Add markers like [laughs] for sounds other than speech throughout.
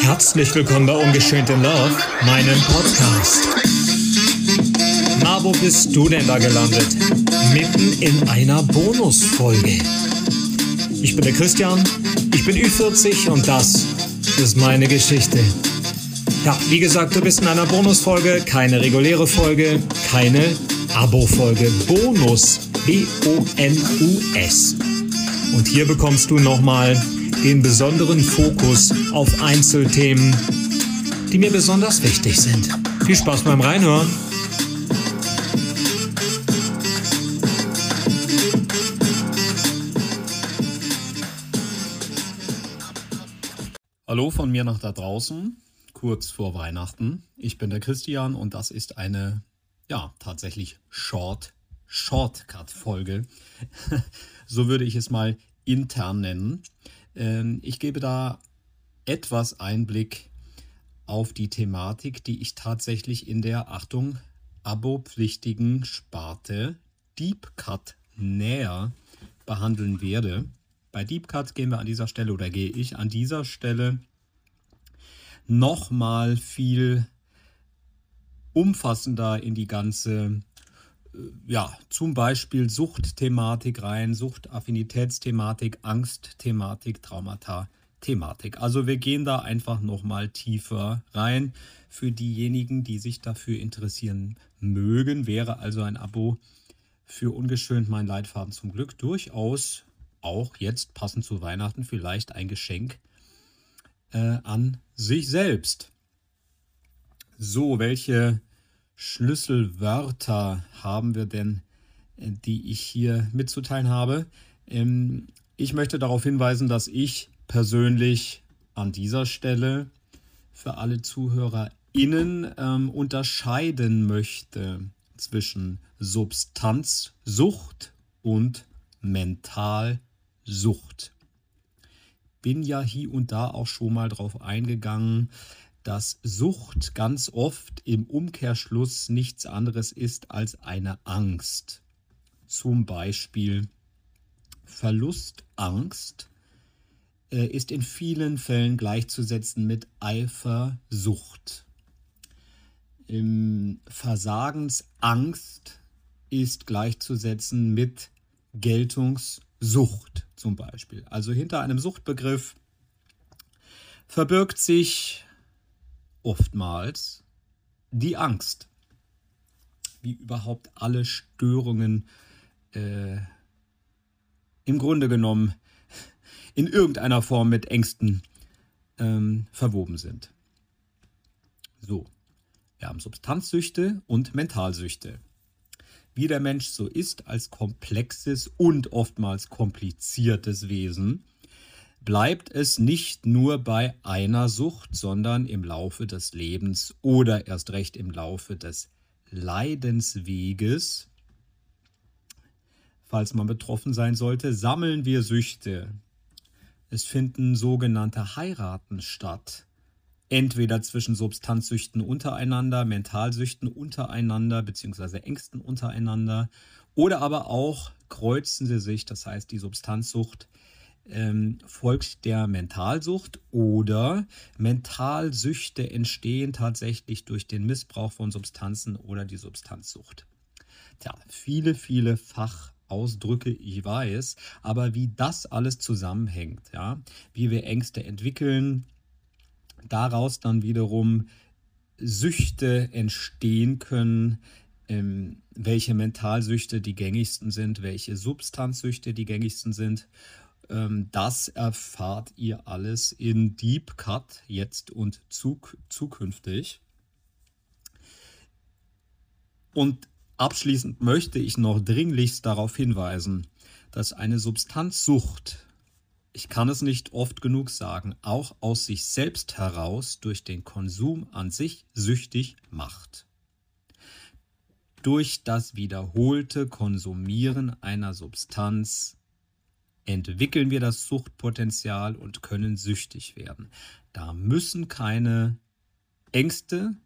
Herzlich willkommen bei Ungeschönt in Love, meinem Podcast. Na, wo bist du denn da gelandet? Mitten in einer Bonusfolge. Ich bin der Christian, ich bin Ü40 und das ist meine Geschichte. Ja, wie gesagt, du bist in einer Bonusfolge, keine reguläre Folge, keine Abo-Folge. Bonus, B-O-N-U-S. Und hier bekommst du nochmal den besonderen Fokus auf Einzelthemen, die mir besonders wichtig sind. Viel Spaß beim Reinhören. Hallo von mir nach da draußen, kurz vor Weihnachten. Ich bin der Christian und das ist eine, ja, tatsächlich Short, Shortcut-Folge. [laughs] so würde ich es mal intern nennen. Ähm, ich gebe da etwas Einblick auf die Thematik, die ich tatsächlich in der, Achtung, abopflichtigen Sparte Deep Cut näher behandeln werde. Bei Deep Cut gehen wir an dieser Stelle oder gehe ich an dieser Stelle nochmal viel umfassender in die ganze, ja, zum Beispiel Suchtthematik rein, Suchtaffinitätsthematik, Angstthematik, Traumata. Thematik. Also wir gehen da einfach nochmal tiefer rein. Für diejenigen, die sich dafür interessieren mögen, wäre also ein Abo für ungeschönt mein Leitfaden zum Glück durchaus auch jetzt passend zu Weihnachten vielleicht ein Geschenk äh, an sich selbst. So, welche Schlüsselwörter haben wir denn, äh, die ich hier mitzuteilen habe? Ähm, ich möchte darauf hinweisen, dass ich persönlich an dieser Stelle für alle ZuhörerInnen ähm, unterscheiden möchte zwischen Substanzsucht und Mentalsucht bin ja hier und da auch schon mal drauf eingegangen, dass Sucht ganz oft im Umkehrschluss nichts anderes ist als eine Angst. Zum Beispiel Verlustangst äh, ist in vielen Fällen gleichzusetzen mit Eifersucht. Im Versagensangst ist gleichzusetzen mit Geltungssucht zum Beispiel. Also hinter einem Suchtbegriff verbirgt sich oftmals die Angst, wie überhaupt alle Störungen äh, im Grunde genommen in irgendeiner Form mit Ängsten ähm, verwoben sind. So, wir haben Substanzsüchte und Mentalsüchte wie der Mensch so ist, als komplexes und oftmals kompliziertes Wesen, bleibt es nicht nur bei einer Sucht, sondern im Laufe des Lebens oder erst recht im Laufe des Leidensweges, falls man betroffen sein sollte, sammeln wir Süchte. Es finden sogenannte Heiraten statt entweder zwischen Substanzsüchten untereinander, Mentalsüchten untereinander, beziehungsweise Ängsten untereinander, oder aber auch kreuzen sie sich, das heißt die Substanzsucht ähm, folgt der Mentalsucht oder Mentalsüchte entstehen tatsächlich durch den Missbrauch von Substanzen oder die Substanzsucht. Tja, viele, viele Fachausdrücke, ich weiß, aber wie das alles zusammenhängt, ja, wie wir Ängste entwickeln, daraus dann wiederum Süchte entstehen können, ähm, welche Mentalsüchte die gängigsten sind, welche Substanzsüchte die gängigsten sind. Ähm, das erfahrt ihr alles in Deep Cut jetzt und zuk zukünftig. Und abschließend möchte ich noch dringlichst darauf hinweisen, dass eine Substanzsucht ich kann es nicht oft genug sagen, auch aus sich selbst heraus durch den Konsum an sich süchtig macht. Durch das wiederholte Konsumieren einer Substanz entwickeln wir das Suchtpotenzial und können süchtig werden. Da müssen keine Ängste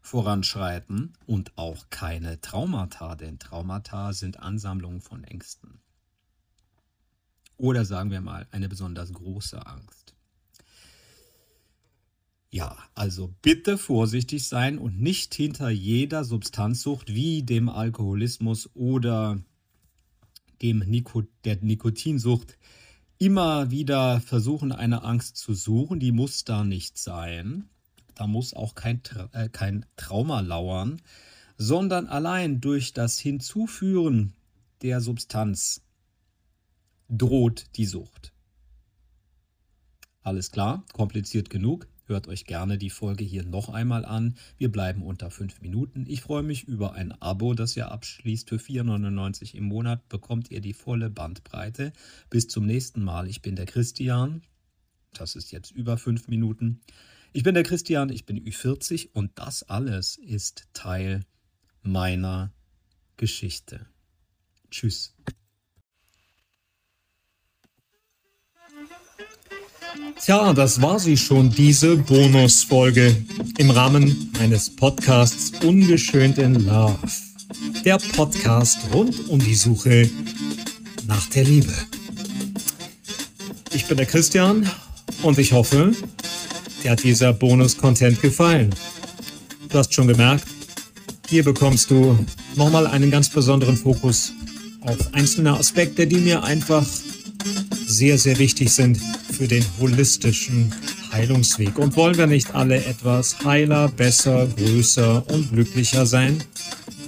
voranschreiten und auch keine Traumata, denn Traumata sind Ansammlungen von Ängsten oder sagen wir mal eine besonders große Angst. Ja, also bitte vorsichtig sein und nicht hinter jeder Substanzsucht wie dem Alkoholismus oder dem Nico der Nikotinsucht immer wieder versuchen, eine Angst zu suchen. Die muss da nicht sein. Da muss auch kein, äh, kein Trauma lauern, sondern allein durch das Hinzuführen der Substanz droht die Sucht. Alles klar, kompliziert genug. Hört euch gerne die Folge hier noch einmal an. Wir bleiben unter fünf Minuten. Ich freue mich über ein Abo, das ihr abschließt. Für 4,99 im Monat bekommt ihr die volle Bandbreite. Bis zum nächsten Mal. Ich bin der Christian. Das ist jetzt über fünf Minuten. Ich bin der Christian, ich bin Ü40 und das alles ist Teil meiner Geschichte. Tschüss. Tja, das war sie schon, diese Bonusfolge im Rahmen meines Podcasts Ungeschönt in Love. Der Podcast rund um die Suche nach der Liebe. Ich bin der Christian und ich hoffe, dir hat dieser Bonus-Content gefallen. Du hast schon gemerkt, hier bekommst du nochmal einen ganz besonderen Fokus auf einzelne Aspekte, die mir einfach sehr, sehr wichtig sind für den holistischen Heilungsweg. Und wollen wir nicht alle etwas heiler, besser, größer und glücklicher sein?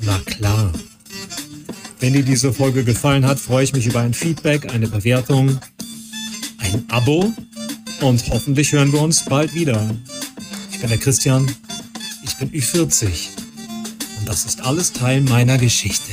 Na klar. Wenn dir diese Folge gefallen hat, freue ich mich über ein Feedback, eine Bewertung, ein Abo und hoffentlich hören wir uns bald wieder. Ich bin der Christian, ich bin Ü40 und das ist alles Teil meiner Geschichte.